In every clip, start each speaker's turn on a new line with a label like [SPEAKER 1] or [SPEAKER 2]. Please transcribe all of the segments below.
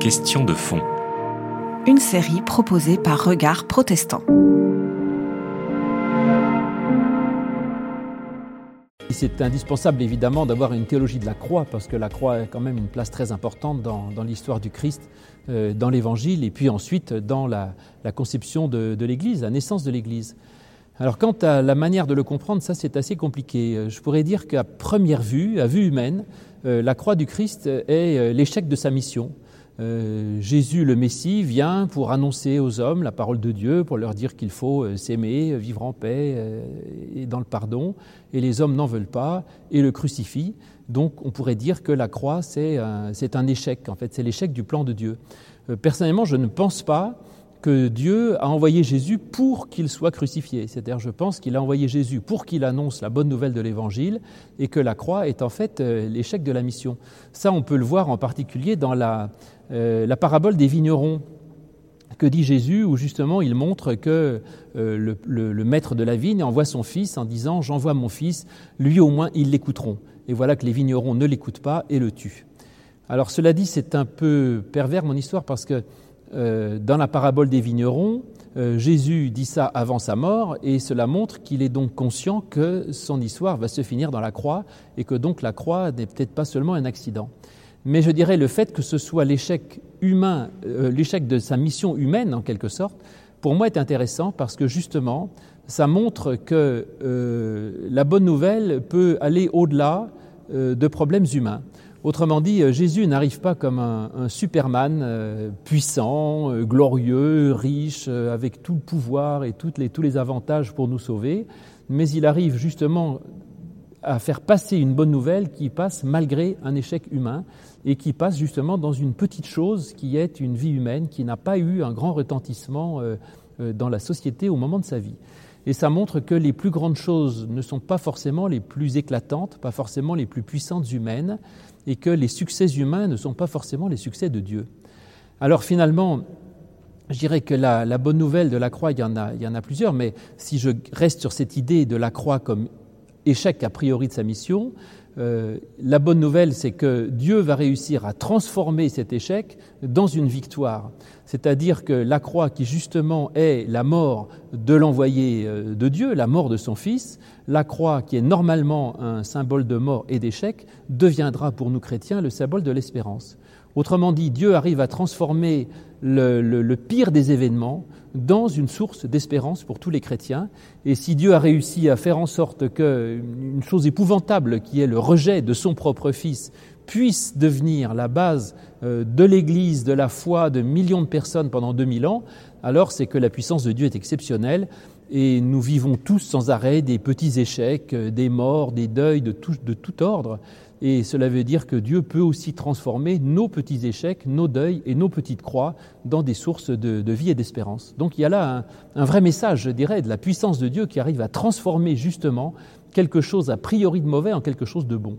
[SPEAKER 1] Question de fond.
[SPEAKER 2] Une série proposée par Regard Protestant.
[SPEAKER 3] C'est indispensable évidemment d'avoir une théologie de la croix parce que la croix a quand même une place très importante dans, l'histoire du Christ, euh, dans l'Évangile et puis ensuite dans la, conception de, de l'Église, la naissance de l'Église. Alors quant à la manière de le comprendre, ça c'est assez compliqué. Euh, je pourrais dire qu'à première vue, à vue humaine, euh, la croix du Christ est l'échec de sa mission. Euh, Jésus le Messie vient pour annoncer aux hommes la parole de Dieu, pour leur dire qu'il faut euh, s'aimer, vivre en paix euh, et dans le pardon, et les hommes n'en veulent pas et le crucifient. Donc on pourrait dire que la croix, c'est un, un, échec, en fait, c'est l'échec du plan de Dieu. personnellement, je ne pense pas que Dieu a envoyé Jésus pour qu'il soit crucifié. C'est-à-dire, je pense qu'il a envoyé Jésus pour qu'il annonce la bonne nouvelle de l'Évangile et que la croix est en fait l'échec de la mission. Ça, on peut le voir en particulier dans la, euh, la parabole des vignerons que dit Jésus, où justement il montre que euh, le, maître de la vigne envoie son fils en disant J'envoie mon fils, lui au moins ils l'écouteront. Et voilà que les vignerons ne l'écoutent pas et le tuent. Alors cela dit, c'est un peu pervers mon histoire parce que euh, dans la parabole des vignerons, Jésus dit ça avant sa mort et cela montre qu'il est donc conscient que son histoire va se finir dans la croix et que donc la croix n'est peut-être pas seulement un accident. Mais je dirais le fait que ce soit l'échec humain, euh, l'échec de sa mission humaine en quelque sorte, pour moi est intéressant parce que justement, ça montre que euh, la bonne nouvelle peut aller au-delà euh, de problèmes humains. Autrement dit, Jésus n'arrive pas comme un, Superman puissant, glorieux, riche, avec tout le pouvoir et tous les avantages pour nous sauver, mais il arrive justement à faire passer une bonne nouvelle qui passe malgré un échec humain et qui passe justement dans une petite chose qui est une vie humaine qui n'a pas eu un grand retentissement euh, euh, dans la société au moment de sa vie. Et ça montre que les plus grandes choses ne sont pas forcément les plus éclatantes, pas forcément les plus puissantes humaines, et que les succès humains ne sont pas forcément les succès de Dieu. Alors finalement, je dirais que la, bonne nouvelle de la croix, il y en a plusieurs, mais si je reste sur cette idée de la croix comme échec a priori de sa mission. Euh, la bonne nouvelle, c'est que Dieu va réussir à transformer cet échec dans une victoire. C'est-à-dire que la croix, qui justement est la mort de l'envoyé euh, de Dieu, la mort de son Fils, la croix, qui est normalement un symbole de mort et d'échec, deviendra pour nous chrétiens le symbole de l'espérance. Autrement dit, Dieu arrive à transformer le, pire des événements dans une source d'espérance pour tous les chrétiens. Et si Dieu a réussi à faire en sorte qu'une chose épouvantable, qui est le rejet de son propre Fils, puisse devenir la base euh, de l'Église, de la foi de millions de personnes pendant 2000 ans, alors c'est que la puissance de Dieu est exceptionnelle et nous vivons tous sans arrêt des petits échecs, euh, des morts, des deuils de tout ordre. Et cela veut dire que Dieu peut aussi transformer nos petits échecs, nos deuils et nos petites croix dans des sources de, vie et d'espérance. Donc il y a là un, un, vrai message, je dirais, de la puissance de Dieu qui arrive à transformer justement quelque chose a priori de mauvais en quelque chose de bon.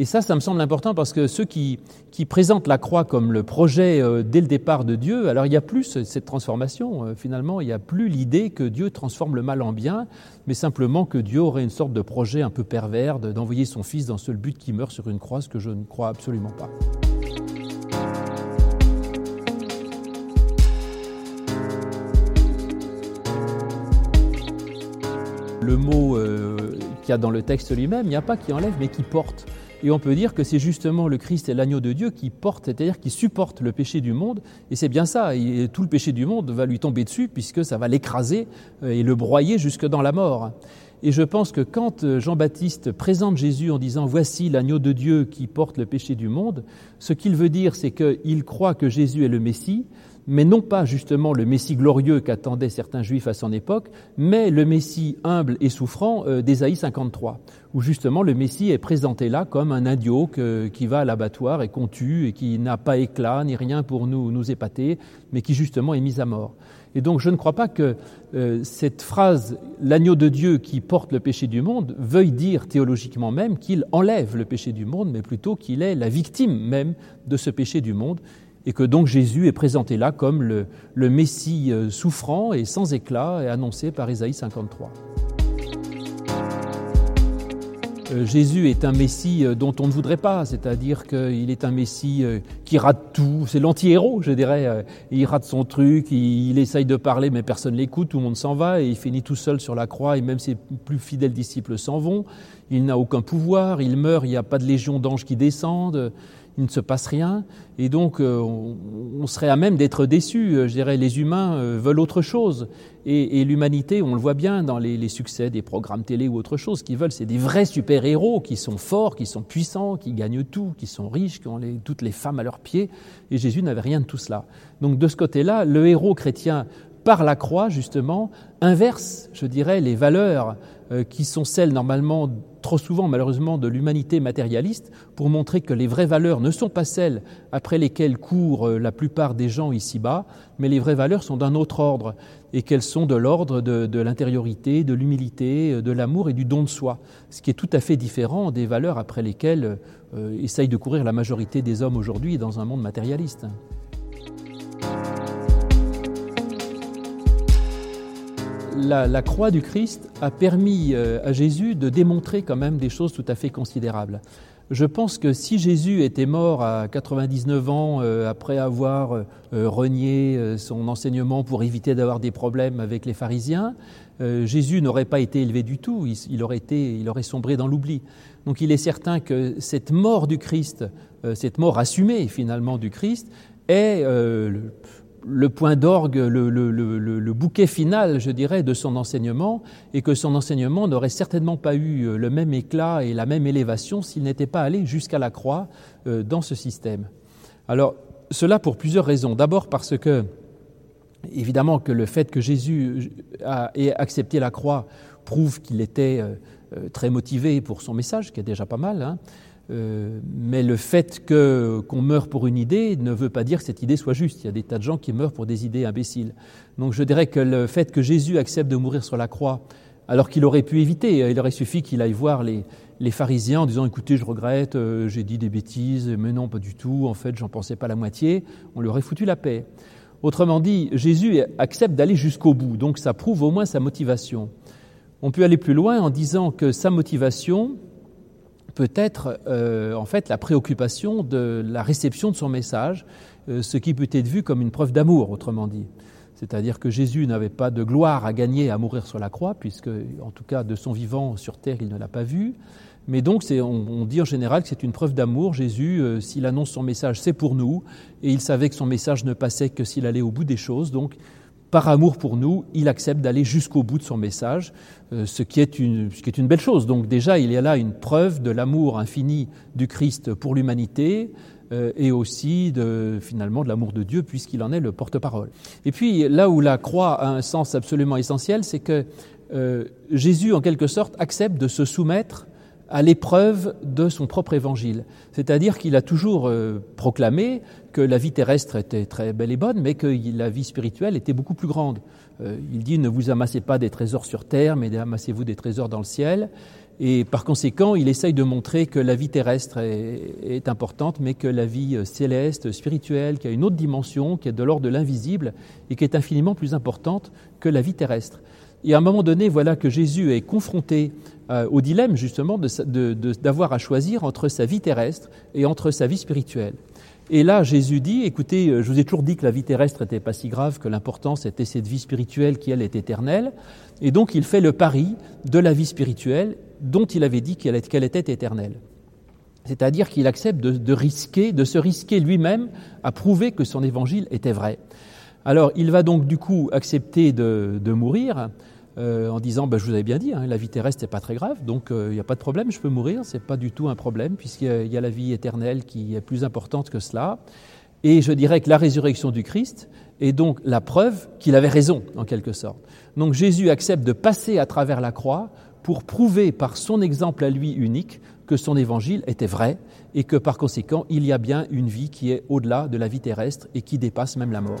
[SPEAKER 3] Et ça, ça me semble important parce que ceux qui, présentent la croix comme le projet euh, dès le départ de Dieu, alors il n'y a plus cette transformation. Euh, finalement, il n'y a plus l'idée que Dieu transforme le mal en bien, mais simplement que Dieu aurait une sorte de projet un peu pervers d'envoyer son Fils dans ce but qui meurt sur une croix, ce que je ne crois absolument pas. Le mot euh, qu'il y a dans le texte lui-même, il n'y a pas qui enlève, mais qui porte. Et on peut dire que c'est justement le Christ et l'agneau de Dieu qui porte, c'est-à-dire qui supporte le péché du monde. Et c'est bien ça. Et tout le péché du monde va lui tomber dessus puisque ça va l'écraser euh, et le broyer jusque dans la mort. Et je pense que quand euh, Jean-Baptiste présente Jésus en disant Voici l'agneau de Dieu qui porte le péché du monde, ce qu'il veut dire, c'est qu'il croit que Jésus est le Messie, mais non pas justement le Messie glorieux qu'attendaient certains juifs à son époque, mais le Messie humble et souffrant euh, d'Ésaïe 53, où justement le Messie est présenté là comme un idiot qui va à l'abattoir et qu'on tue et qui n'a pas éclat ni rien pour nous, nous épater, mais qui justement est mis à mort. Et donc je ne crois pas que euh, cette phrase, l'agneau de Dieu qui porte le péché du monde, veuille dire théologiquement même qu'il enlève le péché du monde, mais plutôt qu'il est la victime même de ce péché du monde et que donc Jésus est présenté là comme le, Messie euh, souffrant et sans éclat et annoncé par Ésaïe 53. Jésus est un Messie euh, dont on ne voudrait pas, c'est-à-dire qu'il est un Messie euh, qui rate tout, c'est l'anti-héros, je dirais. Il rate son truc, il, essaye de parler, mais personne l'écoute, tout le monde s'en va, et il finit tout seul sur la croix, et même ses plus fidèles disciples s'en vont. Il n'a aucun pouvoir, il meurt, il n'y a pas de légion d'anges qui descendent il ne se passe rien, et donc euh, on, serait à même d'être déçu. Euh, je dirais, les humains euh, veulent autre chose, et, l'humanité, on le voit bien dans les, succès des programmes télé ou autre chose, ce qu'ils veulent, c'est des vrais super-héros qui sont forts, qui sont puissants, qui gagnent tout, qui sont riches, qui ont toutes les femmes à leurs pieds, et Jésus n'avait rien de tout cela. Donc de ce côté-là, le héros chrétien par la croix, justement, inverse, je dirais, les valeurs qui sont celles normalement trop souvent malheureusement de l'humanité matérialiste pour montrer que les vraies valeurs ne sont pas celles après lesquelles courent euh, la plupart des gens ici-bas, mais les vraies valeurs sont d'un autre ordre et qu'elles sont de l'ordre de, l'intériorité, de l'humilité, euh, de l'amour et du don de soi, ce qui est tout à fait différent des valeurs après lesquelles euh, essaye de courir la majorité des hommes aujourd'hui dans un monde matérialiste. La, croix du Christ a permis euh, à Jésus de démontrer quand même des choses tout à fait considérables. Je pense que si Jésus était mort à 99 ans euh, après avoir euh, renié son enseignement pour éviter d'avoir des problèmes avec les pharisiens, Jésus n'aurait pas été élevé du tout, il, aurait, été, il aurait sombré dans l'oubli. Donc il est certain que cette mort du Christ, cette mort assumée finalement du Christ, est le point d'orgue, le, bouquet final, je dirais, de son enseignement, et que son enseignement n'aurait certainement pas eu euh, le même éclat et la même élévation s'il n'était pas allé jusqu'à la croix euh, dans ce système. Alors, cela pour plusieurs raisons. D'abord parce que, évidemment, que le fait que Jésus ait accepté la croix prouve qu'il était euh, très motivé pour son message, qui est déjà pas mal. Hein. Euh, mais le fait qu'on meure pour une idée ne veut pas dire que cette idée soit juste. Il y a des tas de gens qui meurent pour des idées imbéciles. Donc je dirais que le fait que Jésus accepte de mourir sur la croix, alors qu'il aurait pu éviter, il aurait suffi qu'il aille voir les, pharisiens en disant écoutez, je regrette, euh, j'ai dit des bêtises, mais non, pas du tout, en fait, j'en pensais pas la moitié, on lui aurait foutu la paix. Autrement dit, Jésus accepte d'aller jusqu'au bout, donc ça prouve au moins sa motivation. On peut aller plus loin en disant que sa motivation, peut être euh, en fait la préoccupation de la réception de son message, euh, ce qui peut être vu comme une preuve d'amour, autrement dit. C'est-à-dire que Jésus n'avait pas de gloire à gagner à mourir sur la croix, puisque, en tout cas, de son vivant sur terre, il ne l'a pas vu. Mais donc, on, on, dit en général que c'est une preuve d'amour. Jésus, euh, s'il annonce son message, c'est pour nous. Et il savait que son message ne passait que s'il allait au bout des choses. Donc, par amour pour nous, il accepte d'aller jusqu'au bout de son message, euh, ce, qui est une, ce qui est une belle chose. Donc déjà, il y a là une preuve de l'amour infini du Christ pour l'humanité euh, et aussi de, finalement de l'amour de Dieu puisqu'il en est le porte-parole. Et puis là où la croix a un sens absolument essentiel, c'est que euh, Jésus, en quelque sorte, accepte de se soumettre à l'épreuve de son propre évangile. C'est-à-dire qu'il a toujours euh, proclamé que la vie terrestre était très belle et bonne, mais que la vie spirituelle était beaucoup plus grande. Euh, il dit ne vous amassez pas des trésors sur terre, mais amassez-vous des trésors dans le ciel. Et par conséquent, il essaye de montrer que la vie terrestre est, importante, mais que la vie euh, céleste, spirituelle, qui a une autre dimension, qui est de l'ordre de l'invisible, et qui est infiniment plus importante que la vie terrestre. Et à un moment donné, voilà que Jésus est confronté euh, au dilemme justement d'avoir à choisir entre sa vie terrestre et entre sa vie spirituelle. Et là, Jésus dit, écoutez, euh, je vous ai toujours dit que la vie terrestre n'était pas si grave, que l'important c'était cette vie spirituelle qui, elle, est éternelle. Et donc, il fait le pari de la vie spirituelle dont il avait dit qu'elle était éternelle. C'est-à-dire qu'il accepte de, risquer, de se risquer lui-même à prouver que son évangile était vrai. Alors, il va donc du coup accepter de mourir, euh, en disant bah, Je vous avais bien dit, hein, la vie terrestre n'est pas très grave, donc il euh, n'y a pas de problème, je peux mourir, ce n'est pas du tout un problème, puisqu'il y, a la vie éternelle qui est plus importante que cela. Et je dirais que la résurrection du Christ est donc la preuve qu'il avait raison, en quelque sorte. Donc Jésus accepte de passer à travers la croix pour prouver par son exemple à lui unique que son évangile était vrai et que par conséquent il y a bien une vie qui est au-delà de la vie terrestre et qui dépasse même la mort.